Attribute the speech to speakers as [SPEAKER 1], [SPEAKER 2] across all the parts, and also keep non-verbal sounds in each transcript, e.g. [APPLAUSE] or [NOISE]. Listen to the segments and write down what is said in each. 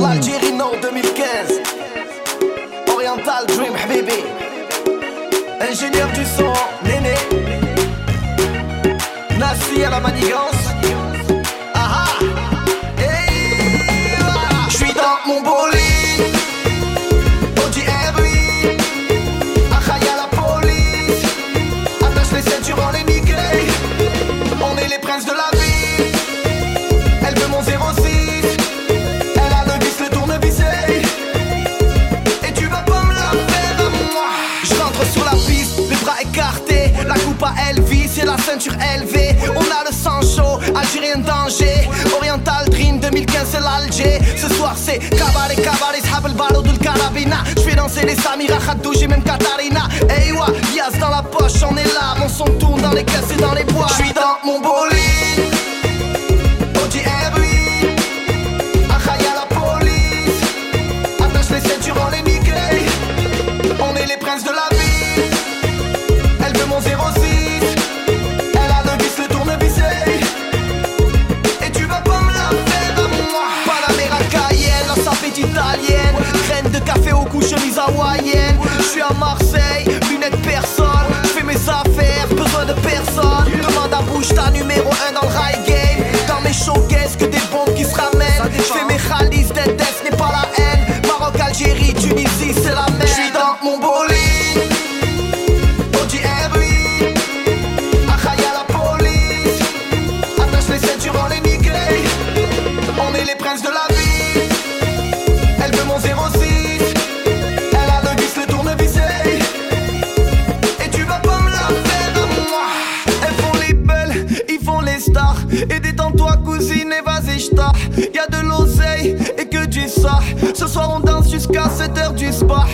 [SPEAKER 1] L'Algérie Nord 2015 Oriental Dream Habibi. Ingénieur du son, Néné. Nassi à la manigance Oriental Dream 2015 c'est l'Alger. Ce soir c'est cabaret, cabaret, sahab el baro du carabina Je fais danser les Samira, Khadouji, même Katarina Hey wa, Yas dans la poche, on est là. Mon son tourne dans les caisses et dans les bois. Je suis dans mon bolide yeah. 7h du soir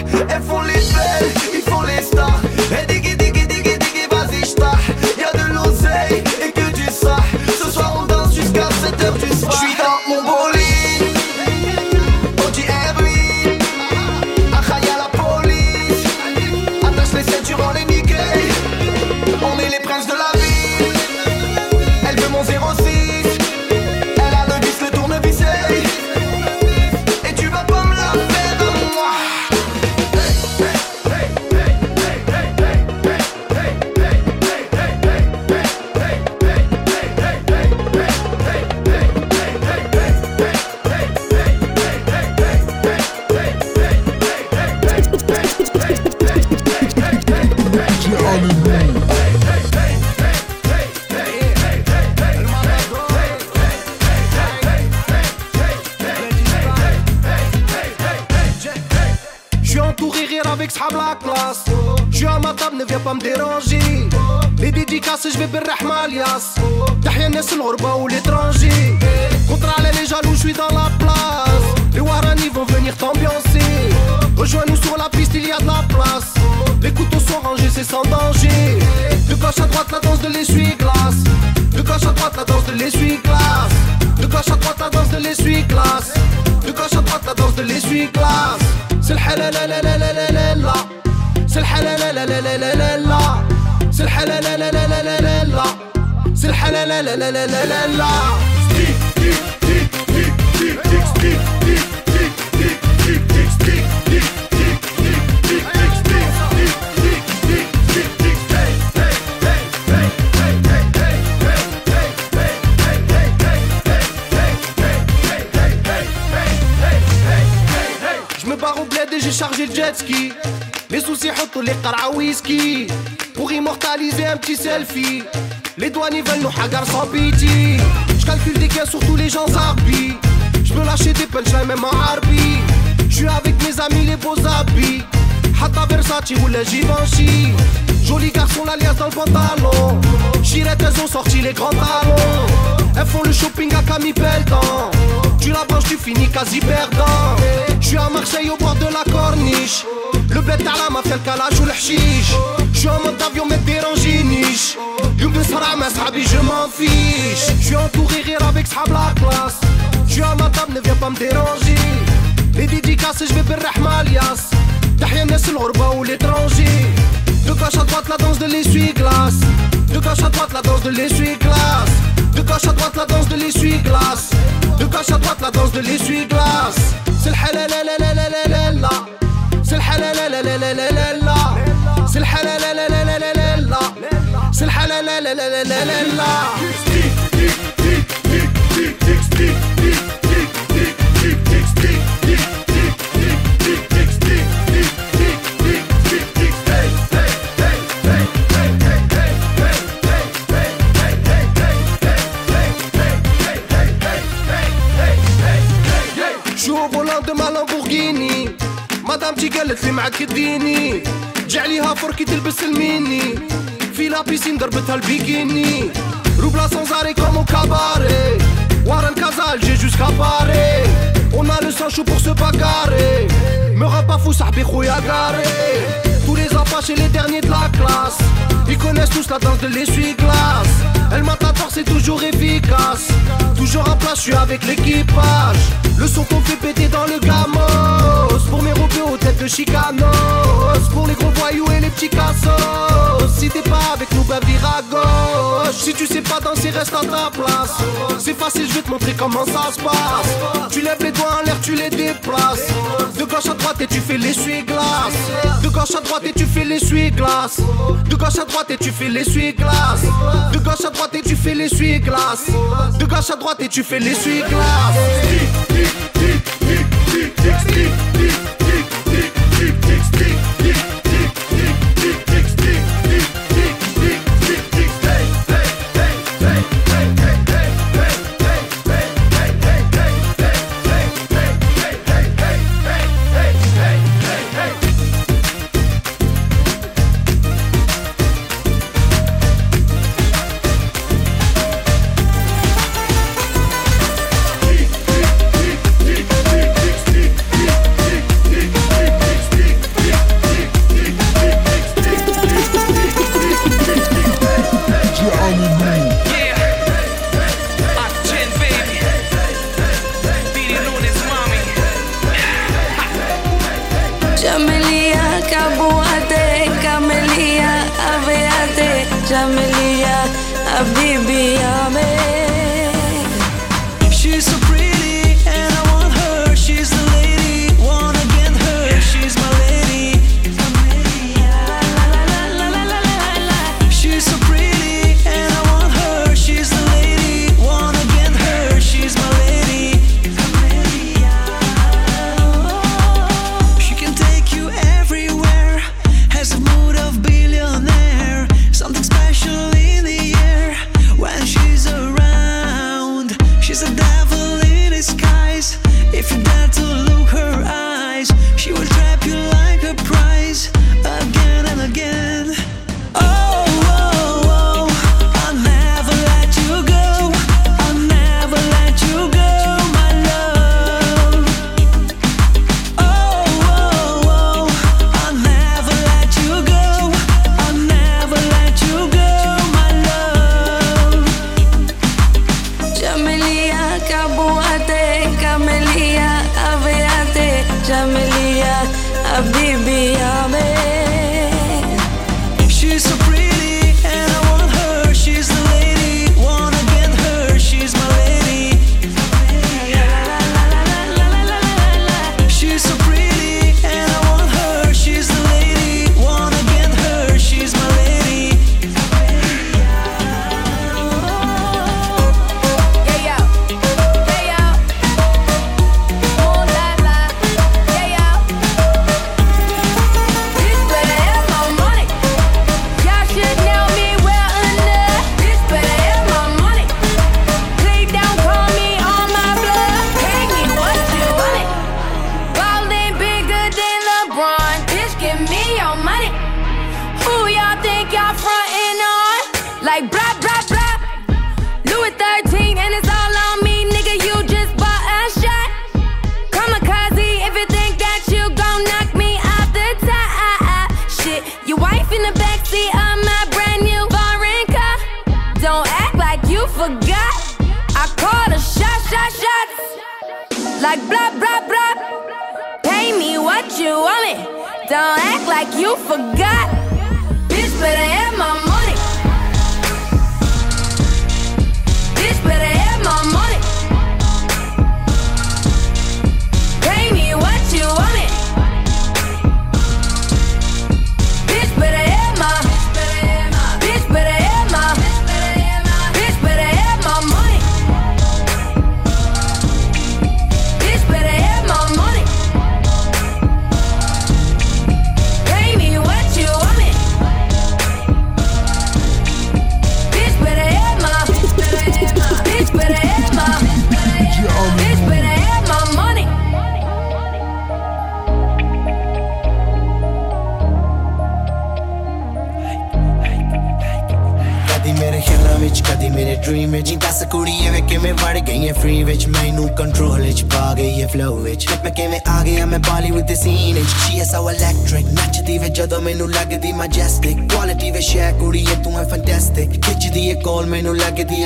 [SPEAKER 2] Agarde sans pitié. Je des gains sur tous les gens arbis. Je peux lâcher des punchlines même en harbi. Je suis avec mes amis les beaux habits. Hatta Versace ou les Givenchy. Joli garçon, l'alliance dans le pantalon. Chirette, elles ont sorti les grands talons. Elles font le shopping à Camille Pelletan. Tu la branches, tu finis quasi perdant. Je suis à Marseille au bord de la corniche. Le bled à la mafia, le calage ou le Je suis en mode avion, mais dérangé niche. Je m'en fiche J'suis entouré rire avec sahab la classe J'suis à ma table, ne viens pas me déranger Les dédicaces, j'vais berrah malias Tahya nas l'ghurba ou l'étranger De gauche à droite, la danse de l'essuie-glace De gauche à droite, la danse de l'essuie-glace De
[SPEAKER 3] gauche à droite, la danse de l'essuie-glace De gauche à droite, la danse de l'essuie-glace C'est le la C'est le لا لا لا لا لا لا مدام تي قالت لي معاك اديني جعليها فركي تلبس الميني Depuis la piscine, d'Herbet le bikini. Roubla sans arrêt comme au cabaret. Warren Casal, j'ai jusqu'à Paris. On a le sang chaud pour se bagarrer. Me pas fou, sahbi à garé. Tous les apaches et les derniers de la classe. Ils connaissent tous la danse de l'essuie-glace. Elle matador c'est toujours efficace. Toujours en place, je suis avec l'équipage. Le son qu'on fait péter dans le gamos. Pour mes robes aux têtes de chicanos. Pour les gros voyous et les petits cassos. Si t'es pas avec nous, ben vire à gauche. Si tu sais pas danser, reste à ta place. C'est facile, je vais te montrer comment ça se passe. Tu lèves les doigts en l'air, tu les déplaces. De gauche à droite et tu fais l'essuie-glace. De gauche à droite et tu fais l'essuie-glace. De gauche à droite et tu fais l'essuie-glace. De gauche à droite et tu fais l'essuie-glace De gauche à droite et tu fais l'essuie-glace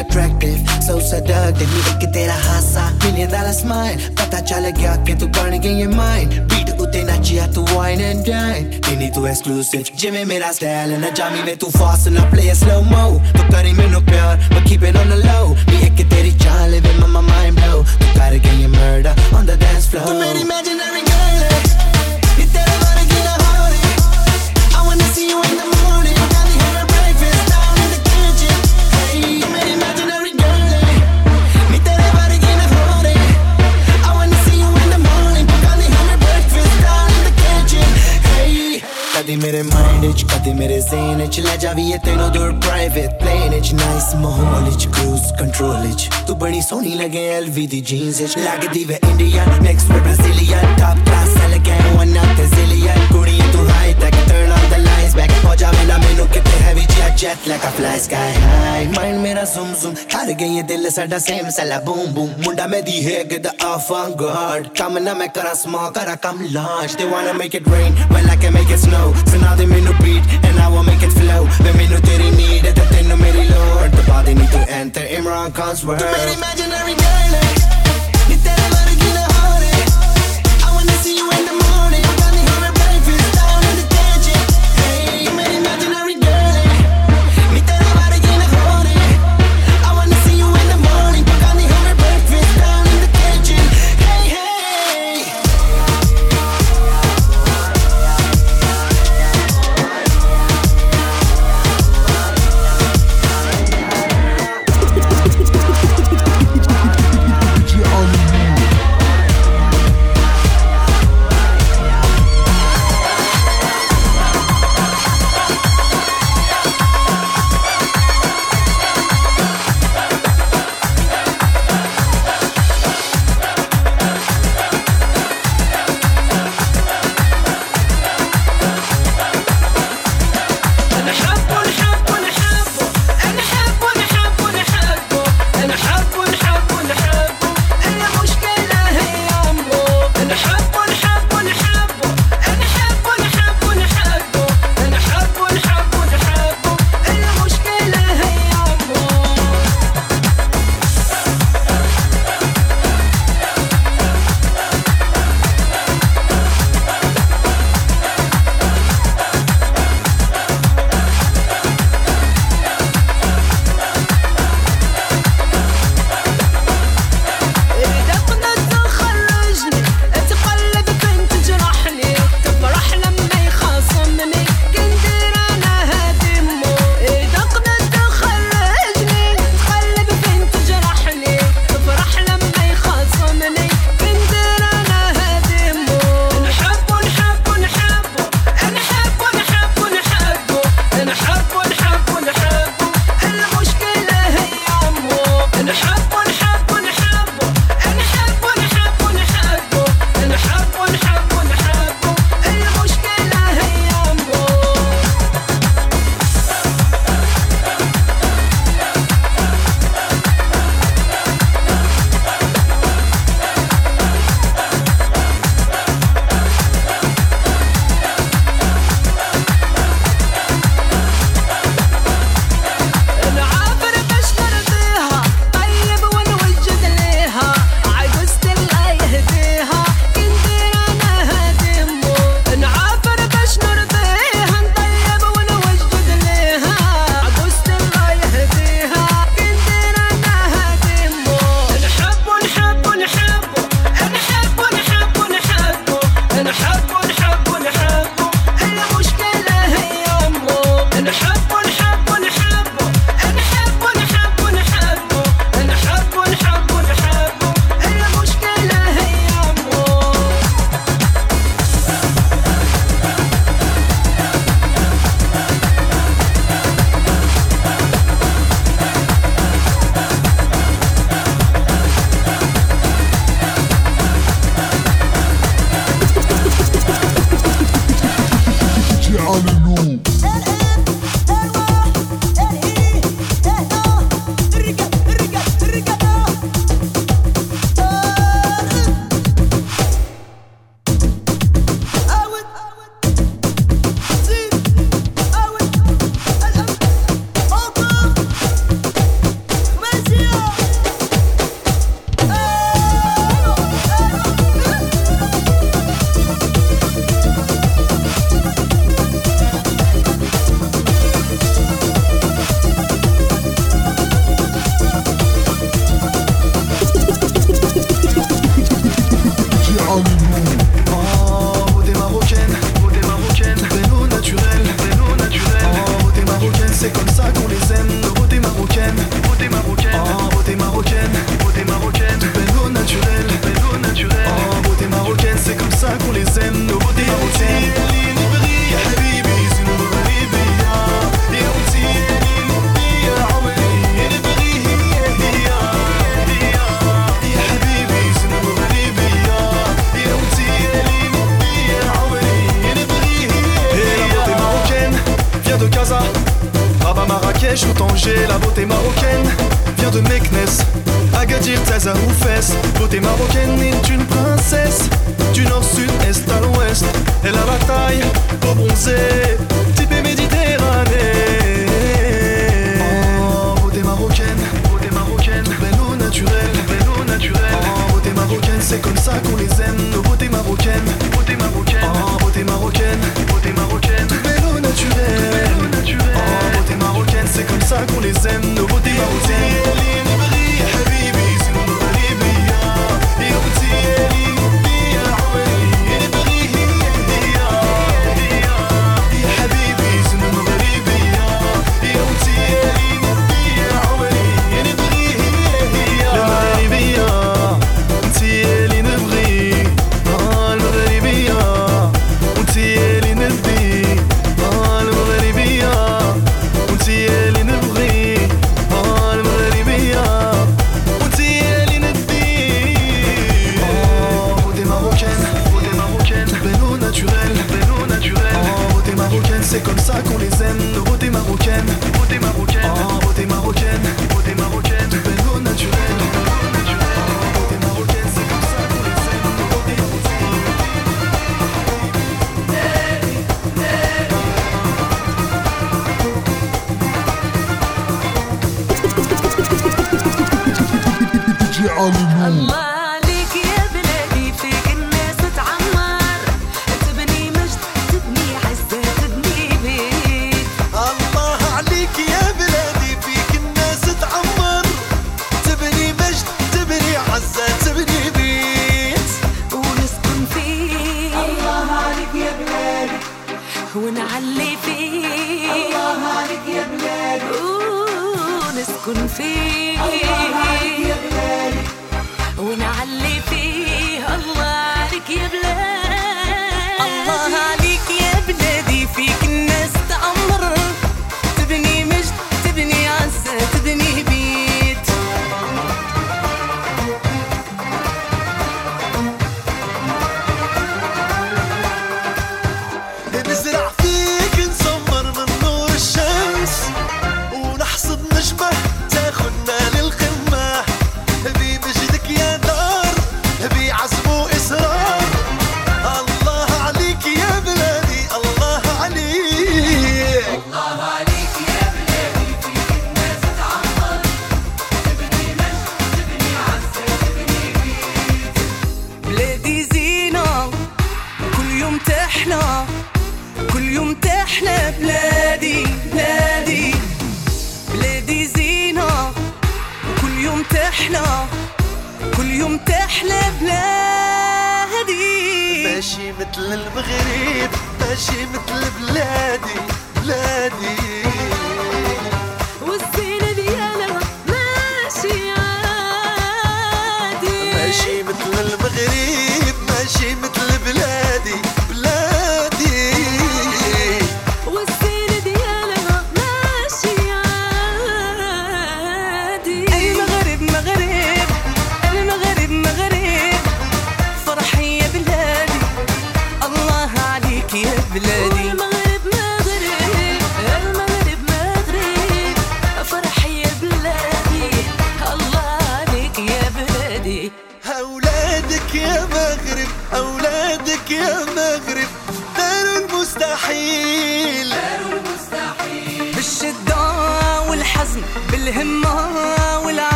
[SPEAKER 4] attractive. So seductive मैं एक तेरा हासा Million dollar smile पता चल गया कि तू बन गई है mind. beat उते chia तू wine and dine. तेरी तू exclusive. जिमे मेरा style ना जामी tu fast ना play slow mo तो करी मेनू प्यार but keep it on the low. Me एक teri चाल वे mama mind blow Tu कर गई है murder on the dance floor.
[SPEAKER 1] Magic ਮੇਰੇ
[SPEAKER 4] ਮਾਈਂਡ ਵਿੱਚ ਕਦੀ ਮੇਰੇ ਜ਼ੇਨ ਵਿੱਚ ਲੈ ਜਾਵੀਏ ਤੈਨੂੰ ਦੂਰ ਪ੍ਰਾਈਵੇਟ ਪਲੇਨ ਵਿੱਚ। ਨਾਈਸ ਮਾਹੌਲ ਵਿੱਚ ਕਰੂਜ਼ ਕੰਟਰੋਲ ਵਿੱਚ। ਤੂੰ ਬੜੀ ਸੋਹਣੀ ਲੱਗੇ ਐਲਵੀ ਦੀ ਜੀਨਸ ਵਿੱਚ। ਲੱਗਦੀ ਵੇ ਇੰਡੀਆ ਨੈਕਸਟ ਵੇ Brazilian top class elegant one of the zillion ਕੁੜੀ ਤੂੰ high tech turn on eyes back. Pajamina me look at the heavy jet jet like a fly sky. High Mind mera zoom zoom. Thar gain ye dil sada same sala boom boom. Munda me di hai get the off on guard. Kam na me kara small kara come launch. They wanna make it rain well I can make it snow. So now they me no beat and I will make it flow. Me me teri need it tenu meri lord. The body need to enter Imran Khan's world.
[SPEAKER 5] يوم تحلى كل يوم تحلى بلادي.
[SPEAKER 2] ماشي مثل المغرب ماشي مثل بلادي بلادي.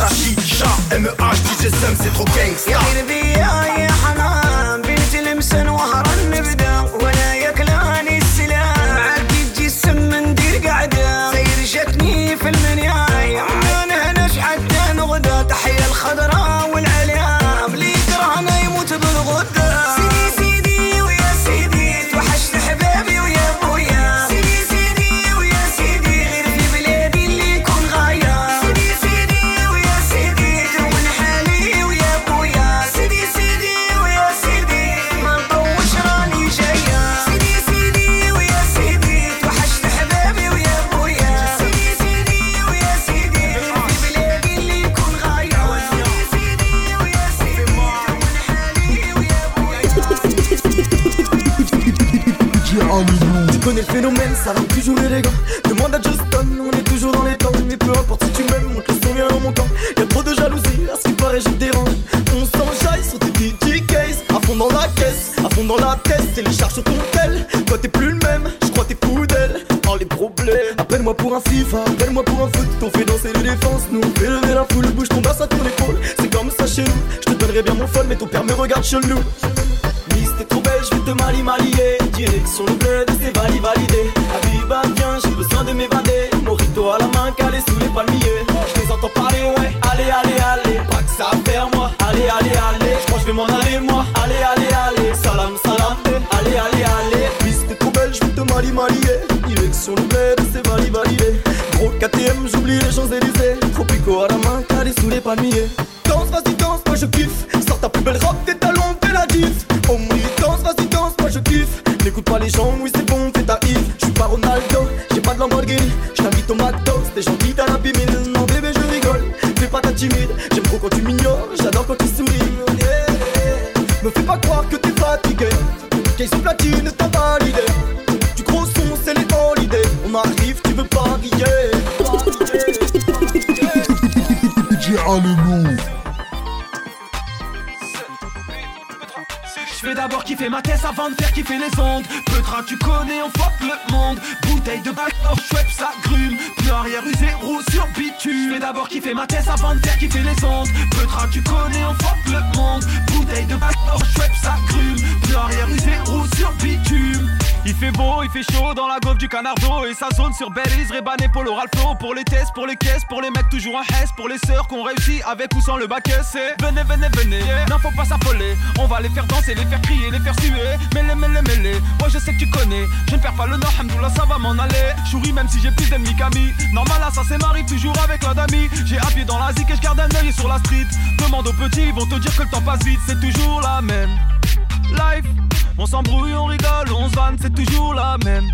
[SPEAKER 2] ام اتش دي جي سام سي ترو كينغ
[SPEAKER 5] يا قلبي يا حنان بنت لمسن وهران نبدا ولا يكلاني السلام معك تجسم ندير قعده سير جتني في المنياي ما نهنش حتى نغدا تحيا الخضراء
[SPEAKER 6] ça rend toujours élégant. Demande à Justin, on est toujours dans les temps. Mais peu importe si tu m'aimes, montre le son vient en montant. Y'a trop de jalousie, à ce qui paraît, je dérange. On s'enjaille sur tes DJ case, à fond dans la caisse, à fond dans la tête. Télécharge sur ton tel, toi t'es plus le même. Je crois t'es fou d'elle, oh les problèmes. Appelle-moi pour un FIFA, appelle-moi pour un foot. On fait danser les défenses, nous on fait lever la foule. Bouge ton bassin à ton épaule, c'est comme ça chez nous. Je te donnerai bien mon phone, mais ton père me regarde chelou. Miss, t'es trop belle, je vais te mali marier. Direction le bled, c'est validé. J'ai besoin de m'évader. Morito à la main, calé sous les palmiers. Je les entends parler, ouais. Allez, allez, allez. Pas que ça à moi. Allez, allez, allez. Je crois que je vais m'en aller, moi. Allez, allez, allez. Salam, salam. Allez, allez, allez. T'es trop belle, je te mali marier. Direction le bled, c'est validé, validé. Gros KTM, j'oublie les Champs-Élysées. Tropico à la main, calé sous les palmiers. Danse, vas-y, danse, moi je kiffe. Sors ta plus belle robe, tes talons, fais la diff. Oh oui, danse, vas-y, danse, moi je kiffe. N'écoute pas les gens, oui, c'est Au McDo, t'es gentil, t'as la bimine. Non, bébé, je rigole, fais pas ta timide. J'aime trop quand tu m'ignores, j'adore quand tu souris. Me fais pas croire que t'es fatigué. Case platine, t'as validé.
[SPEAKER 7] Kiffer ma tête avant de faire kiffer les ondes Petra tu connais on fuck le monde. Bouteille de bac hors Schweppes ça grume. Pneu arrière usé roue sur bitume. Je vais d'abord kiffer ma tête avant de faire kiffer les ondes Petra tu connais on fuck le monde. Bouteille de bac hors Schweppes ça grume. Pneu arrière usé roue sur bitume il fait beau, il fait chaud dans la golf du canardo. Et sa zone sur Belize, Rebané, Polo, Ralpho Pour les tests, pour les caisses, pour les mecs toujours en hesse Pour les sœurs qu'on réussit avec ou sans le bac c'est Venez, venez, venez, non faut pas s'affoler On va les faire danser, les faire crier, les faire suer. Mêlez, mêlez, mêlez, ouais je sais que tu connais. Je ne perds pas le nord, Hamdoullah ça va m'en aller. Chouris même si j'ai plus d'ennemis qu'amis. Normal là ça c'est m'arrive toujours avec la dami. J'ai un pied dans la zik et je garde un œil sur la street. Demande aux petits, ils vont te dire que le temps passe vite C'est toujours la même Life, on s'embrouille, on rigole, on se vanne, c'est toujours la même.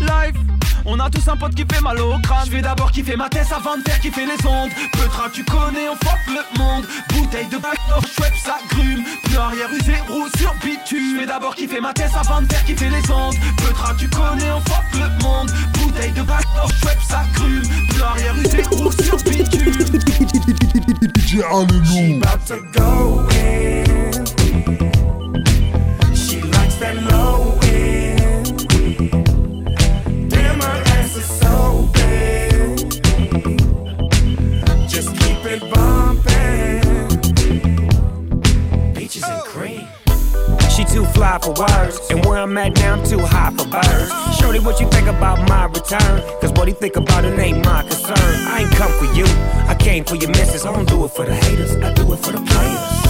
[SPEAKER 7] Life, on a tous un pote qui fait mal au crâne. Je vais d'abord kiffer ma tête avant de faire kiffer les ondes Petra tu connais, on fuck le monde. Bouteille de bac hors Schweppes ça grume. Pneu arrière usé, roue sur bitume. Je vais d'abord kiffer ma tête avant de faire kiffer les ondes Petra tu connais, on fuck le monde. Bouteille de bac hors Schweppes ça grume. Pneu arrière usé, roue sur bitume. [LAUGHS]
[SPEAKER 8] About to go in.
[SPEAKER 9] Fly for words, and where I'm at now, I'm too high for birds. Shorty, what you think about my return? Cause what he think about it ain't my concern. I ain't come for you, I came for your missus. I don't do it for the haters, I do it for the players.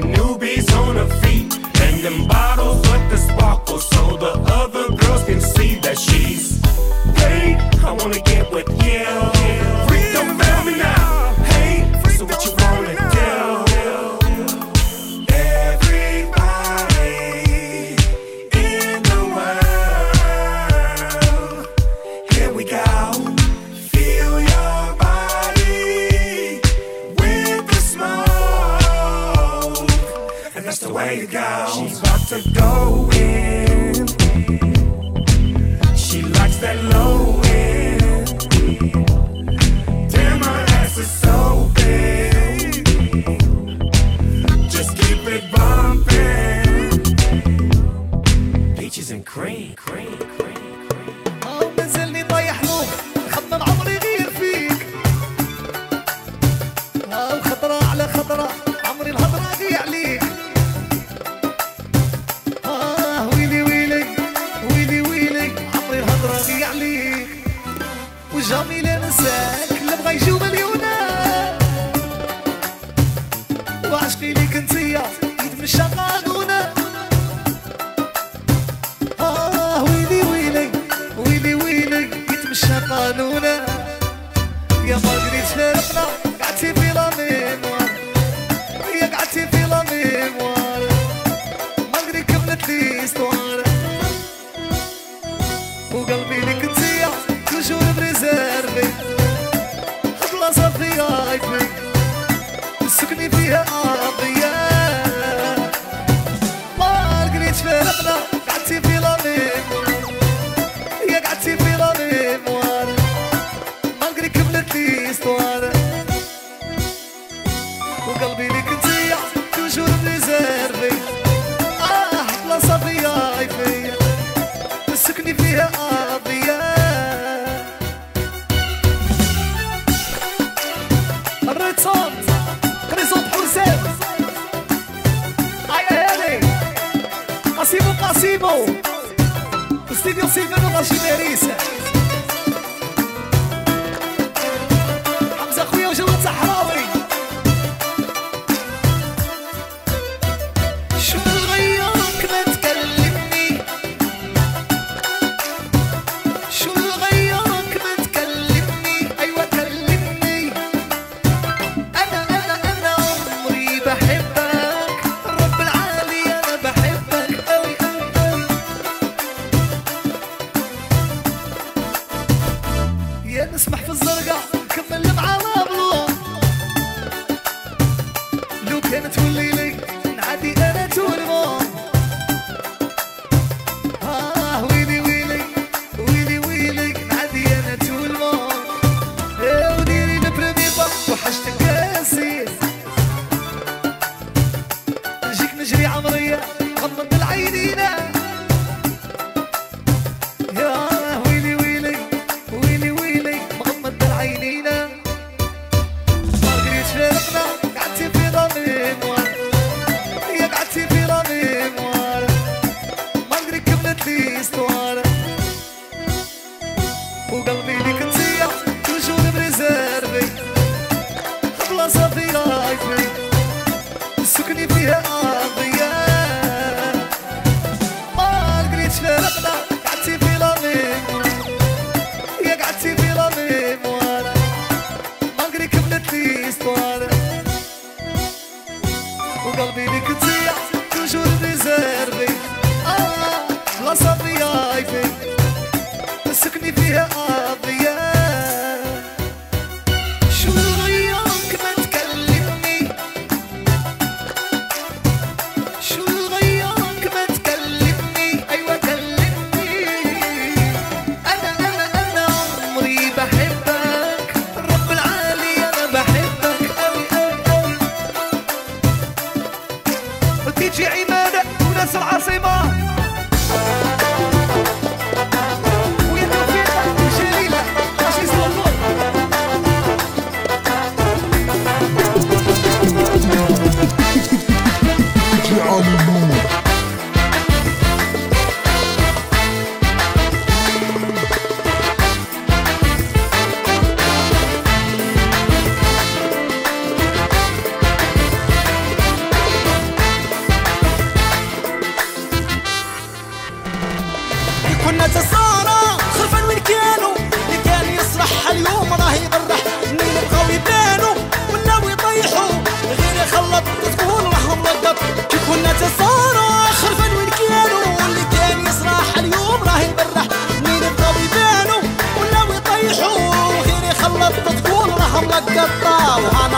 [SPEAKER 10] them newbies on her feet and them
[SPEAKER 2] bodies. जगता वहाना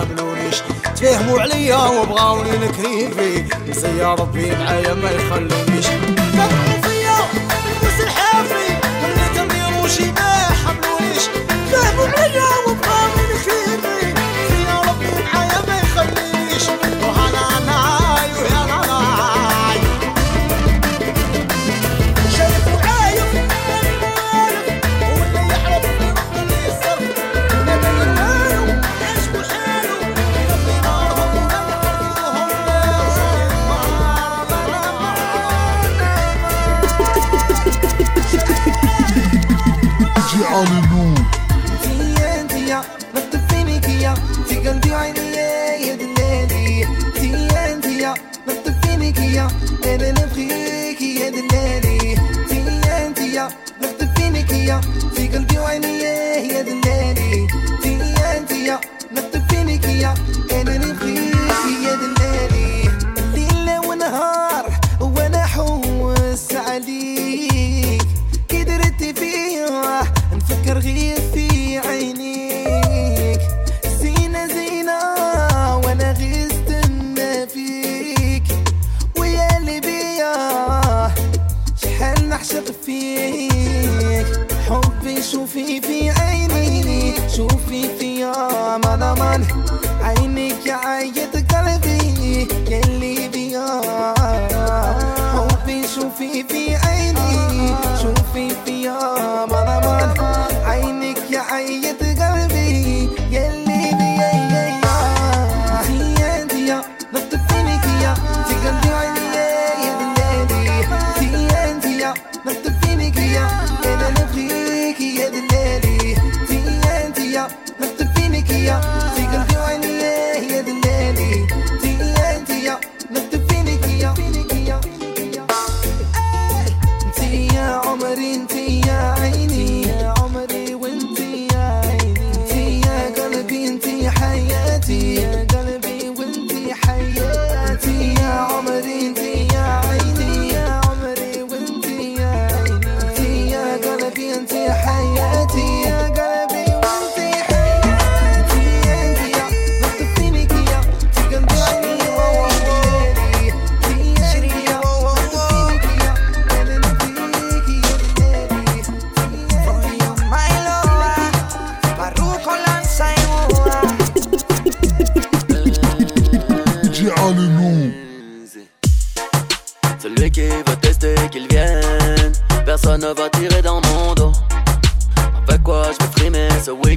[SPEAKER 2] حبلونيش تفهموا عليا وبغاوني نكري فيه يا ربي معايا ما يخلونيش.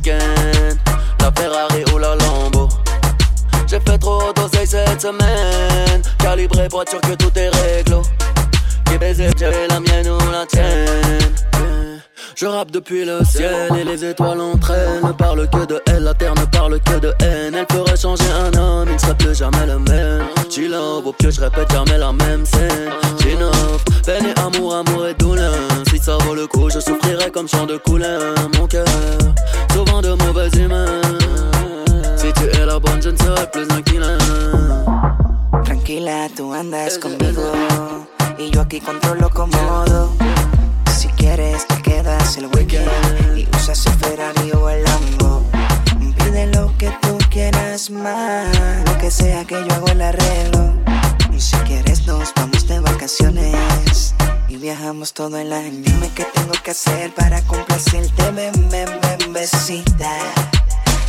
[SPEAKER 11] La Ferrari ou la Lambo. J'ai fait trop d'oseille cette semaine. Calibré pour être sûr que tout est réglo. Qui baiser, j'ai la mienne ou la tienne je rappe depuis le ciel et les étoiles elles ne parlent que de elle, la terre ne parle que de haine. Elle ferait changer un homme, il ne serait plus jamais le même. love, au pied, je répète jamais la même scène. J'innove, peine et amour, amour et douleur. Si ça vaut le coup, je souffrirai comme chant de couleur. Mon cœur, souvent de mauvaises humeurs. Si tu es la bonne, je ne serai plus killer.
[SPEAKER 12] Tranquila, tu andas conmigo. Y yo aquí controlo cómodo. Si quieres, te quedas el weekend y usas el Ferrari o el Lambo. Pide lo que tú quieras más, lo que sea que yo hago el arreglo. Y si quieres, nos vamos de vacaciones y viajamos todo el año. Dime qué tengo que hacer para complacerte, ven, ven, besita.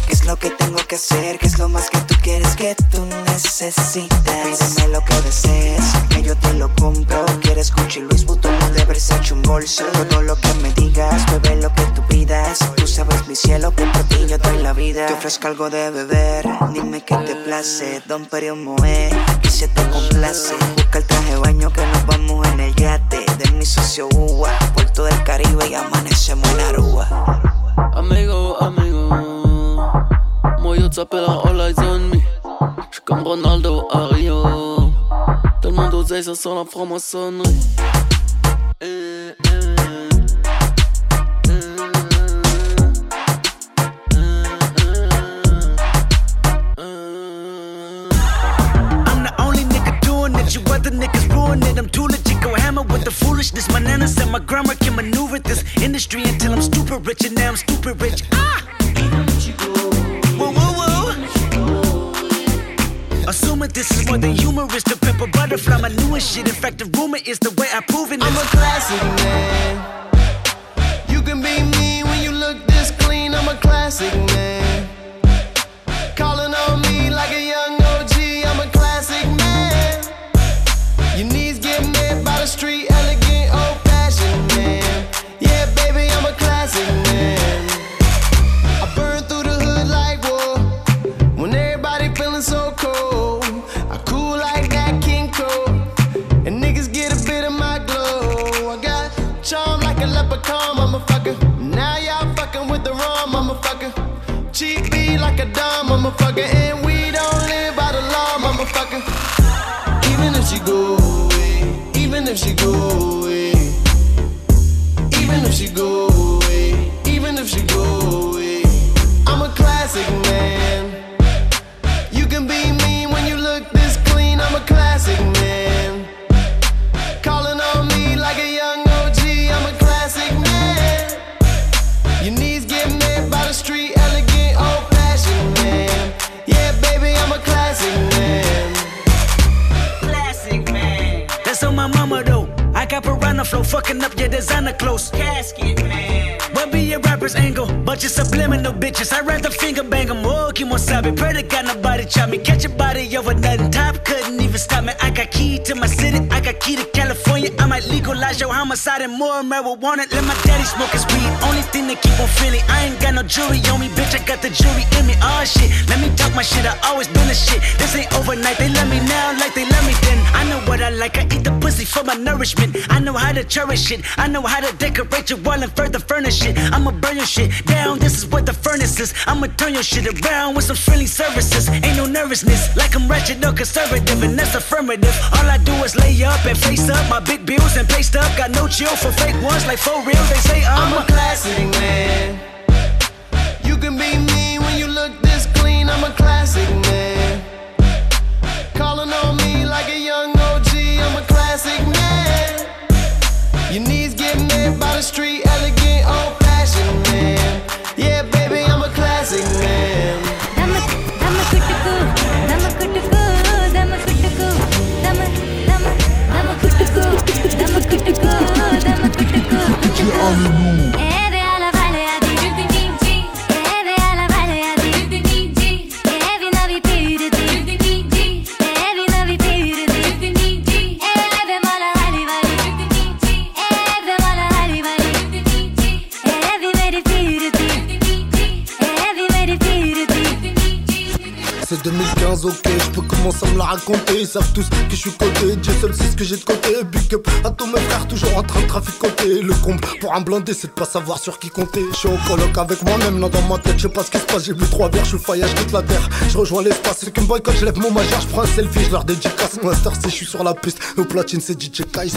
[SPEAKER 12] ¿Qué es lo que tengo que hacer? ¿Qué es lo más que tú quieres que tú necesitas? Pídeme lo que desees, que yo te lo compro. ¿Quieres Gucci, Luis Vuitton de Versace un bolso? Todo lo que me digas, bebé lo que tú pidas. Tú sabes mi cielo que por ti yo doy la vida. Te ofrezco algo de beber, dime qué te place. Don Perio Moe, y se te complace. Busca el traje baño que nos vamos en el yate. De mi socio Uva, puerto del Caribe y amanecemos en Aruba.
[SPEAKER 11] Amigo, amigo moi yo s'appelle All Eyes on Me. J'suis comme Ronaldo à Rio. Tellement d'oseille, ça sent la franc-maçonnerie.
[SPEAKER 13] I'm too legit, go hammer with the foolishness. My nana said my grammar can maneuver this industry until I'm stupid rich, and now I'm stupid rich. Ah! Assuming this is more than humorous to pepper butterfly, my newest shit. In fact, the rumor is the way I prove it.
[SPEAKER 1] I'm a classic man. You can be me when you look this clean. I'm a classic man.
[SPEAKER 13] motherfucking Nobody chop me. Catch a body over nothing. Top couldn't even stop me. I got key to my city. I got key to California. I might legalize your homicide and more marijuana. Let my daddy smoke his weed. Only thing that keep on feeling. I ain't got no jury on me, bitch. I got the jury in me. Oh shit. Let me talk my shit. I always been a shit. This ain't overnight. They love me now like they love me then. I know what I like. I eat pussy for my nourishment. I know how to cherish it. I know how to decorate your wall and further furnish it. I'ma burn your shit down. This is what the furnace is. I'ma turn your shit around with some friendly services. Ain't no nervousness. Like I'm wretched or conservative. And that's affirmative. All I do is lay up and face up my big bills and pay up. Got no chill for fake ones like for real. They say I'm,
[SPEAKER 1] I'm a classic man.
[SPEAKER 2] C'est 2015, ok, je peux commencer à me la raconter. Ils savent tous que je suis coté, Dieu seul sait ce que j'ai de côté. Big up à tous mes frères, toujours en train de traficoter. Le comble pour un blindé, c'est de pas savoir sur qui compter. Je suis au colloque avec moi-même, là dans ma tête, je sais pas ce qui se passe. J'ai vu trois verres, je suis faillage toute la terre. Je rejoins l'espace, c'est qu'une boy quand je lève mon majeur, je prends un selfie, je leur dédicace. Mon star, c'est je suis sur la piste, nos platines, c'est DJ
[SPEAKER 14] Kais.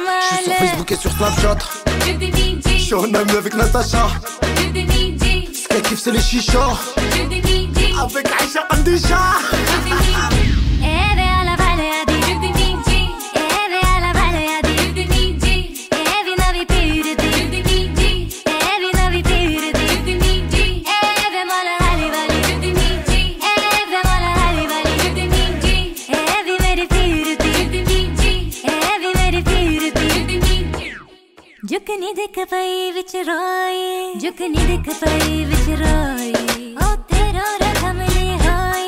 [SPEAKER 2] Je suis sur Facebook et sur Snapchat. Je suis en ami avec Natacha. Ce qu'elle kiffe, c'est les chichas. Avec Aïcha Andisha.
[SPEAKER 14] ਝੁਕਨੇ ਦੇ ਕਪਈ ਵਿੱਚ ਰੋਏ ਝੁਕਨੇ ਦੇ ਕਪਈ ਵਿੱਚ ਰੋਏ ਓ ਤੇਰਾ ਰੋ ਖਮਲੇ ਹੋਏ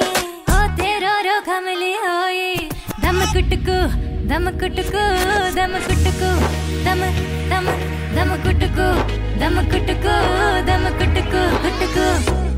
[SPEAKER 14] ਓ ਤੇਰਾ ਰੋ ਖਮਲੇ ਹੋਏ ਦਮ ਕੁਟਕੂ ਦਮ ਕੁਟਕੂ ਦਮ ਕੁਟਕੂ ਦਮ ਦਮ ਦਮ ਕੁਟਕੂ ਦਮ ਕੁਟਕੂ ਦਮ ਕੁਟਕੂ ਕੁਟਕੂ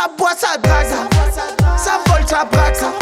[SPEAKER 1] Ça boit, ça drague, ça vole, ça braque, ça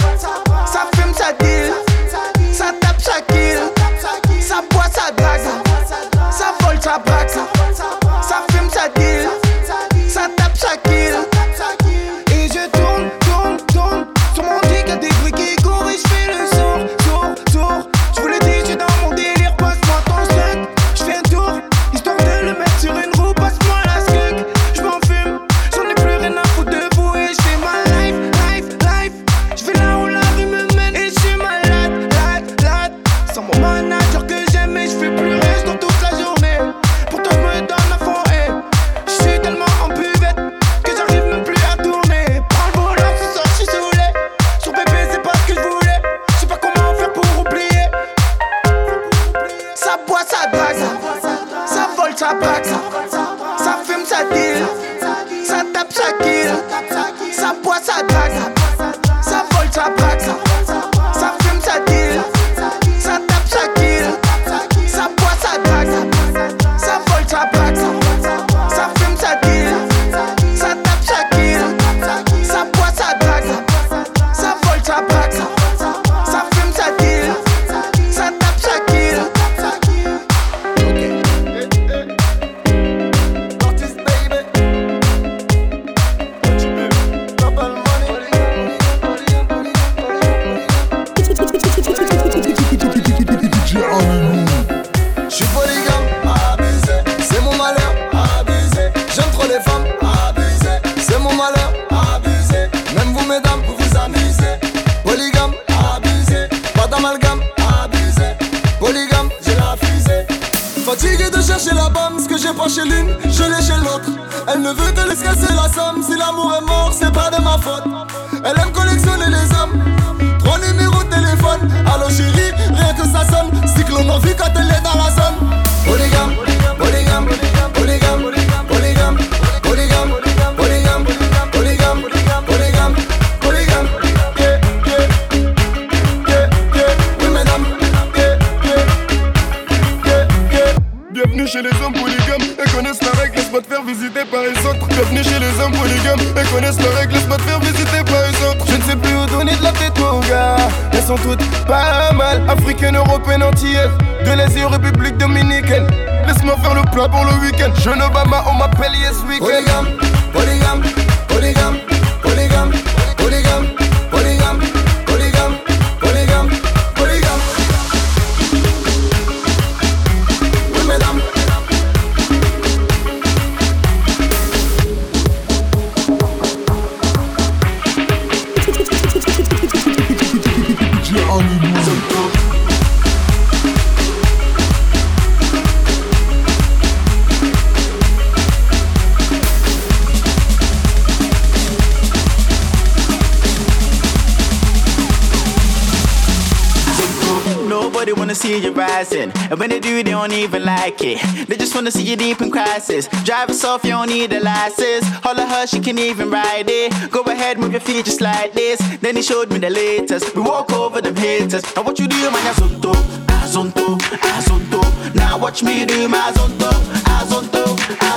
[SPEAKER 15] And when they do, they don't even like it. They just wanna see you deep in crisis. Drive us off, you don't need a license. Holler her, she can even ride it. Go ahead, move your feet just like this. Then he showed me the latest. We walk over them haters. Now what you do, man, azonto, azonto, zonto. Now watch me do my zonto, azonto,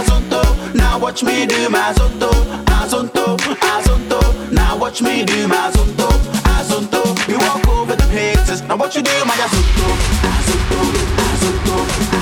[SPEAKER 15] zonto. Now watch me do my zonto, azonto, zonto. Now watch me do my azonto, zonto. We walk over the haters. Now what you do, man, azonto,
[SPEAKER 16] zonto. do
[SPEAKER 17] topo.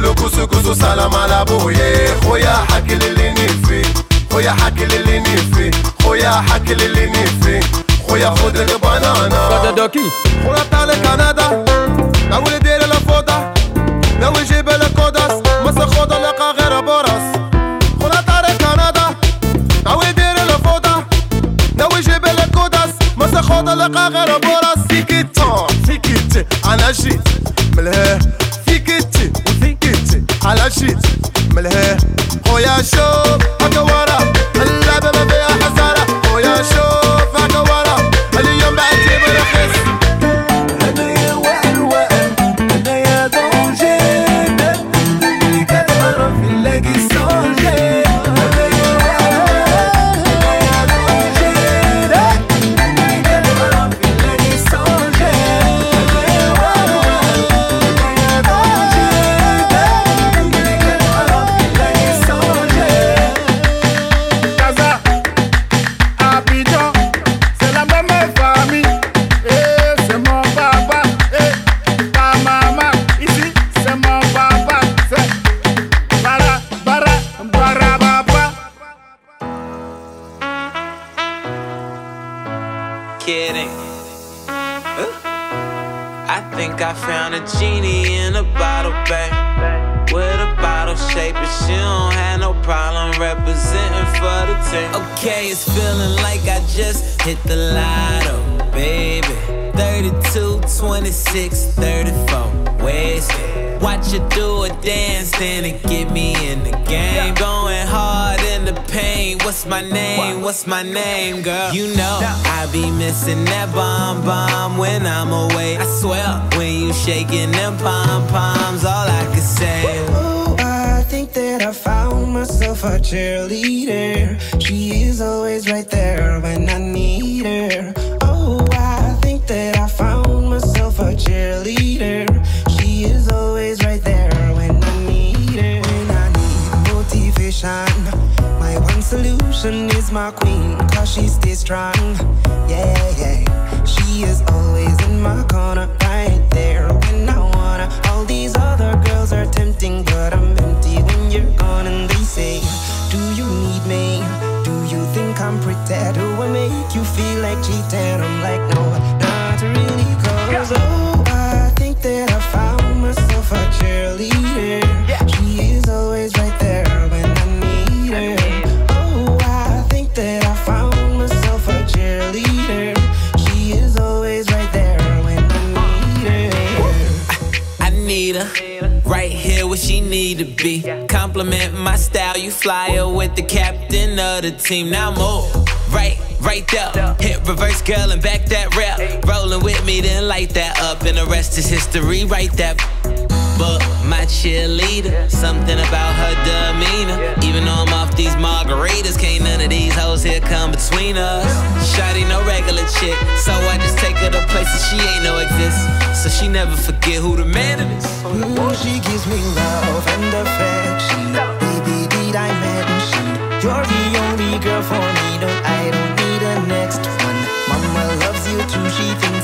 [SPEAKER 17] لكوسو كوسو كوسو سلام على بويا خويا حكي للي نفي خويا حكي للي نفي خويا حكي للي نفي خويا خود البانانا كذا دوكي خويا طالع كندا ناوي ندير لا فوطا ناوي نجيب لا كوداس ما ساخد لا غير بوراس خويا طالع كندا ناوي ندير لا فوطا ناوي نجيب لا كوداس ما ساخد لا غير بوراس سيكيتون سيكيتي أنا جيت
[SPEAKER 9] ملهيه shit. Mele, oh show. hit the lotto, baby. 32, 26, 34, wasted. Watch you do a dance, then it get me in the game. Going hard in the pain. What's my name? What's my name, girl? You know I be missing that bomb bomb when I'm away. I swear, when you shaking them pom poms, all I can say.
[SPEAKER 18] Oh, I think that I found myself a cheerleader. She is always right there when I she's this strong?
[SPEAKER 9] the team, now move. Right, right there. Hit reverse, girl, and back that rap. Rolling with me, then light that up, and the rest is history. Write that. But my cheerleader, something about her demeanor. Even though I'm off these margaritas, can't none of these hoes here come between us. Shotty no regular chick, so I just take her to places she ain't know exist. So she never forget who the man is.
[SPEAKER 18] Mm, she gives me love and affection, baby, did I mention you're the girl for me. No, I don't need a next one. Mama loves you too, she thinks.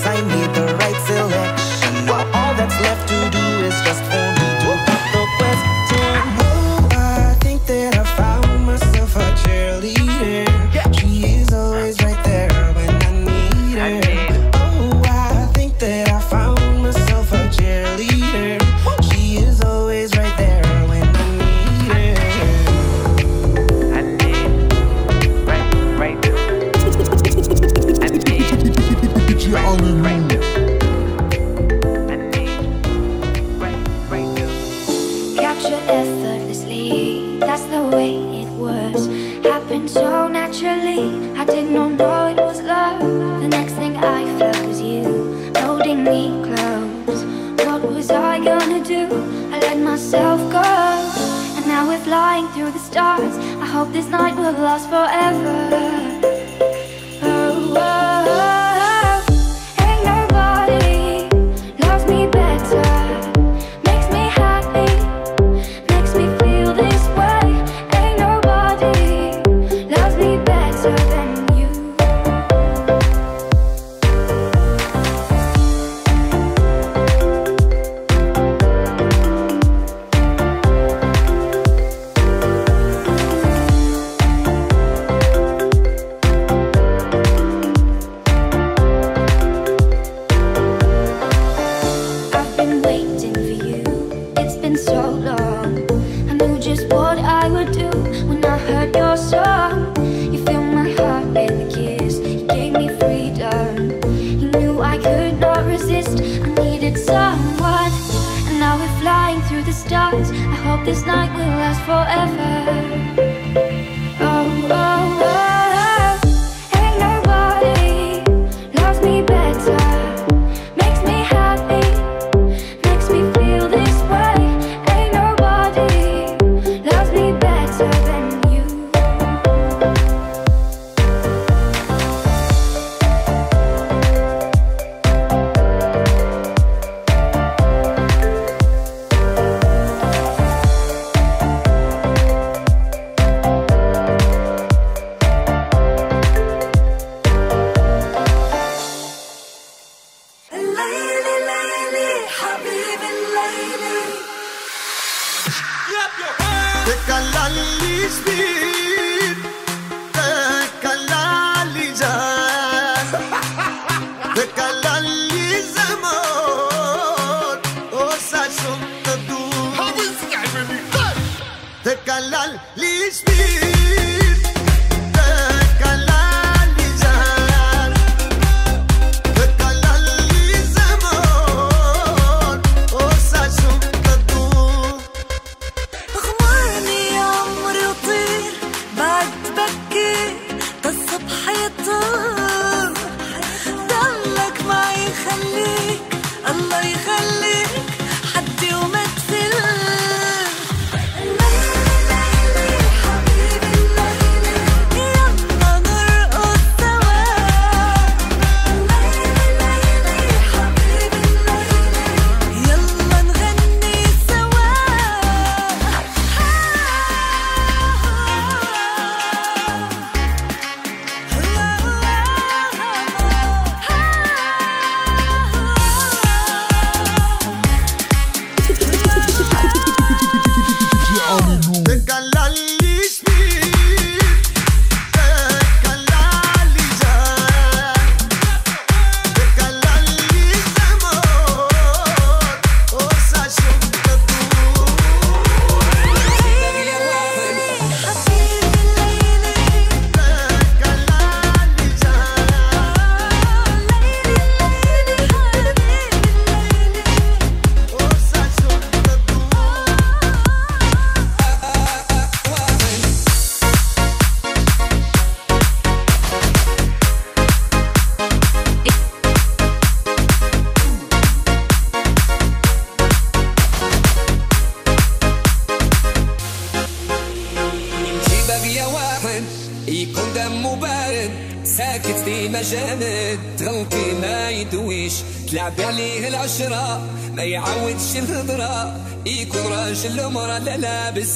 [SPEAKER 2] لنا
[SPEAKER 19] لابس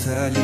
[SPEAKER 19] detalhe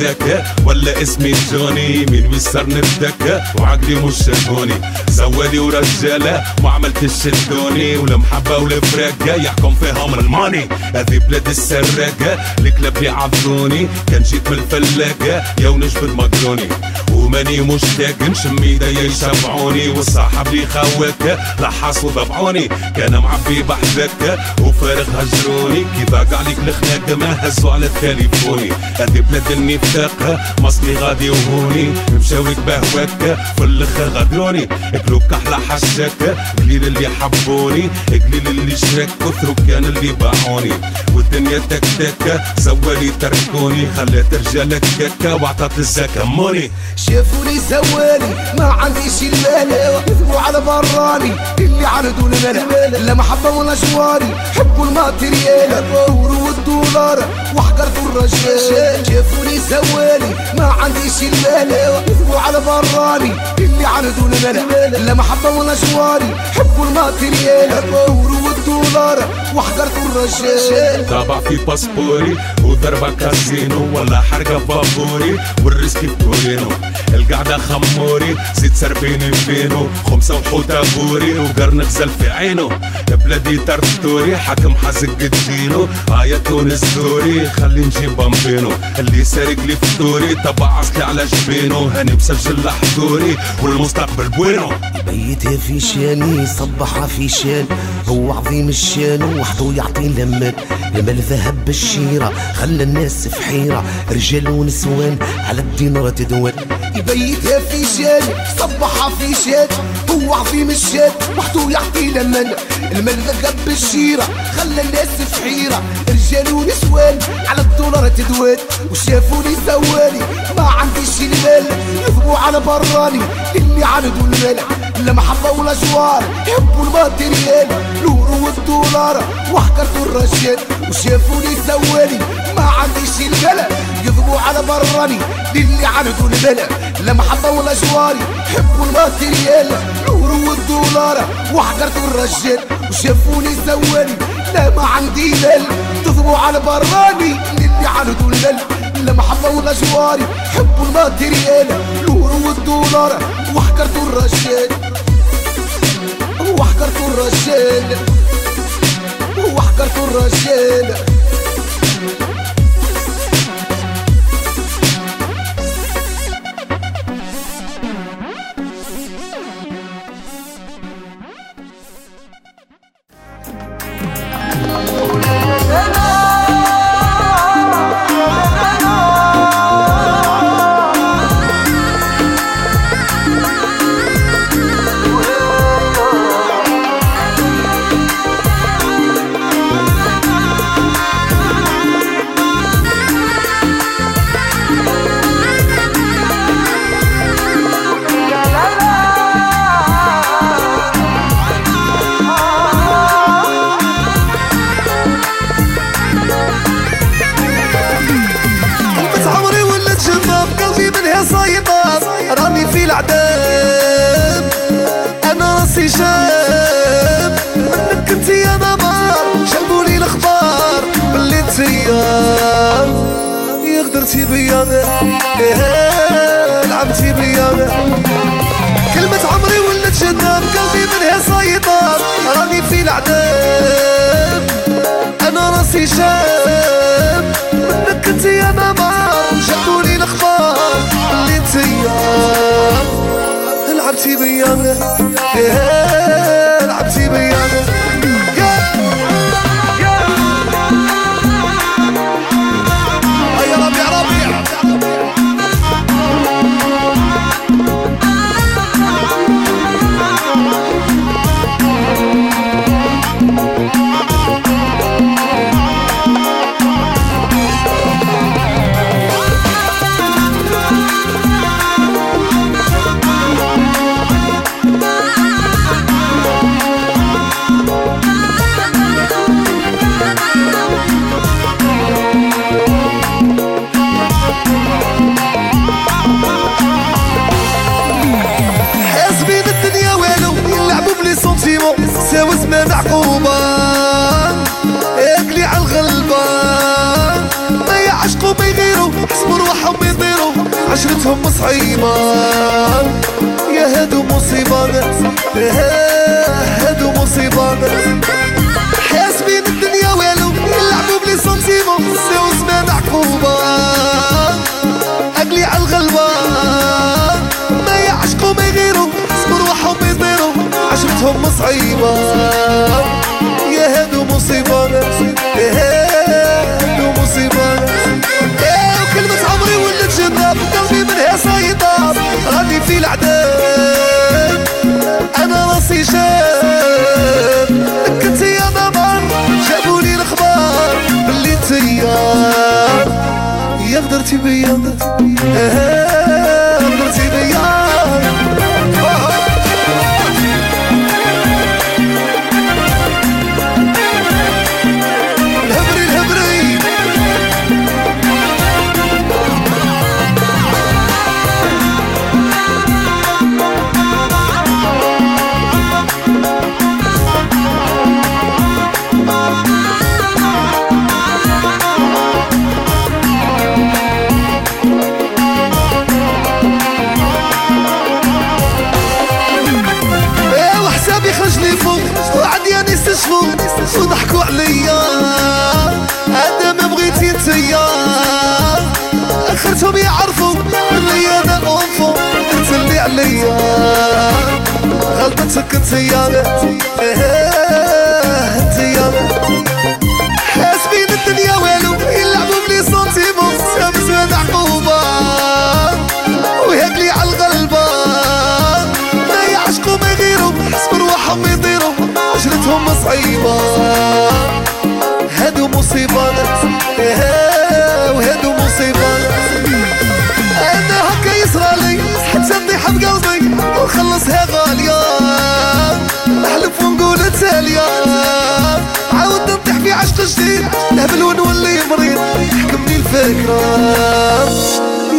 [SPEAKER 19] الساكة ولا اسمي جوني؟ مين بيسرني بدكة وعقلي مش شافوني زوالي ورجالة ما عملتش الدوني ولا محبة ولا فرقة يحكم فيها من الماني. هذه بلاد السراقة الكلاب يعضوني. كان جيت من الفلاقة يا ونجبد مقروني. وماني مشتاق نشم ايديا يشبعوني والصاحب لي خواك لحاس وضبعوني. كان معبي بحذاك وفارغ هجروني. كي ضاق عليك الخناق ما هزوا على التليفوني. هذه بلاد النفاق مصلي غادي وهوني مشاويك بهواك في الآخر غدروني. كلوك أحلى حشاك قليل اللي حبوني قليل اللي شراك كثروا كان اللي باعوني. والدنيا تك تك تركوني. خلات رجالك كاكا وعطات الزكا موني
[SPEAKER 2] شافوني زوالي ما عنديش المال يذبوا على براني اللي عنده المال لا محبة ولا جواري حبوا الماتريال الدور والدولار وحقرتوا الرجال. شافوني زوالي ما عنديش المال يذبوا على براني اللي عنده المال لا محبة ولا جواري حبوا الماتريال الدور والدولار وحقرتوا الرجال.
[SPEAKER 19] طابع في باسبوري وضربة كازينو ولا حرقة بابوري والريسكي بكورينو. القعدة خموري زيد سربيني فينو خمسة وحوتة بوري وقرن غزل في عينه بلادي ترتوري حاكم حزق الدينو آية تونس دوري خلي نجيب بامبينو. اللي سارق لي فطوري طبع عسلي على جبينو. هاني مسجل لحضوري والمستقبل بوينو.
[SPEAKER 2] بيتها في شاني صبحها في شان هو عظيم الشان وحده يعطي الأمان المال ذهب بالشيرة خلى الناس في حيرة. رجال ونسوان على الدينار تدوان يبيتها في شان صبحها في شان هو عظيم الشان وحده يعطي الأمان المال ذهب بالشيرة خلى الناس في حيرة رجال ونسوان على الدولار تدوان وشافوني زوالي ما عنديش المال يضربوا على براني اللي عنده المال لا محبة ولا جوار يحبوا الماتريال نور والدولار وحكرتوا الرجال وشافوني زوالي ما عنديش الملا يضربوا على براني اللي عنده الملا لا محبة ولا جواري يحبوا الماتريال نور والدولار وحكرتوا الرجال وشافوني زوالي لا ما عندي مال تضربوا على براني اللي عنده المال. لا محبة ولا جواري حبوا الماتريال نور والدولار وحكرتوا الرجال. وحكرتوا الرجال. وحكرتوا الرجال.
[SPEAKER 10] مصيبان يهدوا مصيبان يهدوا مصيبان حاسبين الدنيا والو يلعبوا بلي سنتيمو سيو زمان عقوبان أقلي على الغلبان ما يعشقوا ما يغيروا صبر روحهم يطيروا. عشرتهم مصيبان يهدوا مصيبان يهدوا katibi yandı. غلطتك انتيا إيه، انتيا حاسبين الدنيا والو. يلعبوا بلي سنتيمون سامسون عقوبة ويهكلي على الغلبة. ما يعشقوا ما يغيروا. حسب روحهم يطيروا. عشرتهم صعيبة. هادو مصيبة. عشق جديد نهبل ونولي مريض. يحكمني الفكرة.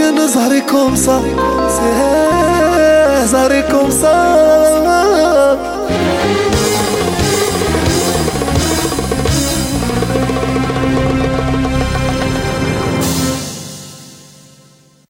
[SPEAKER 10] يا نزهري كومسا زهري كومسا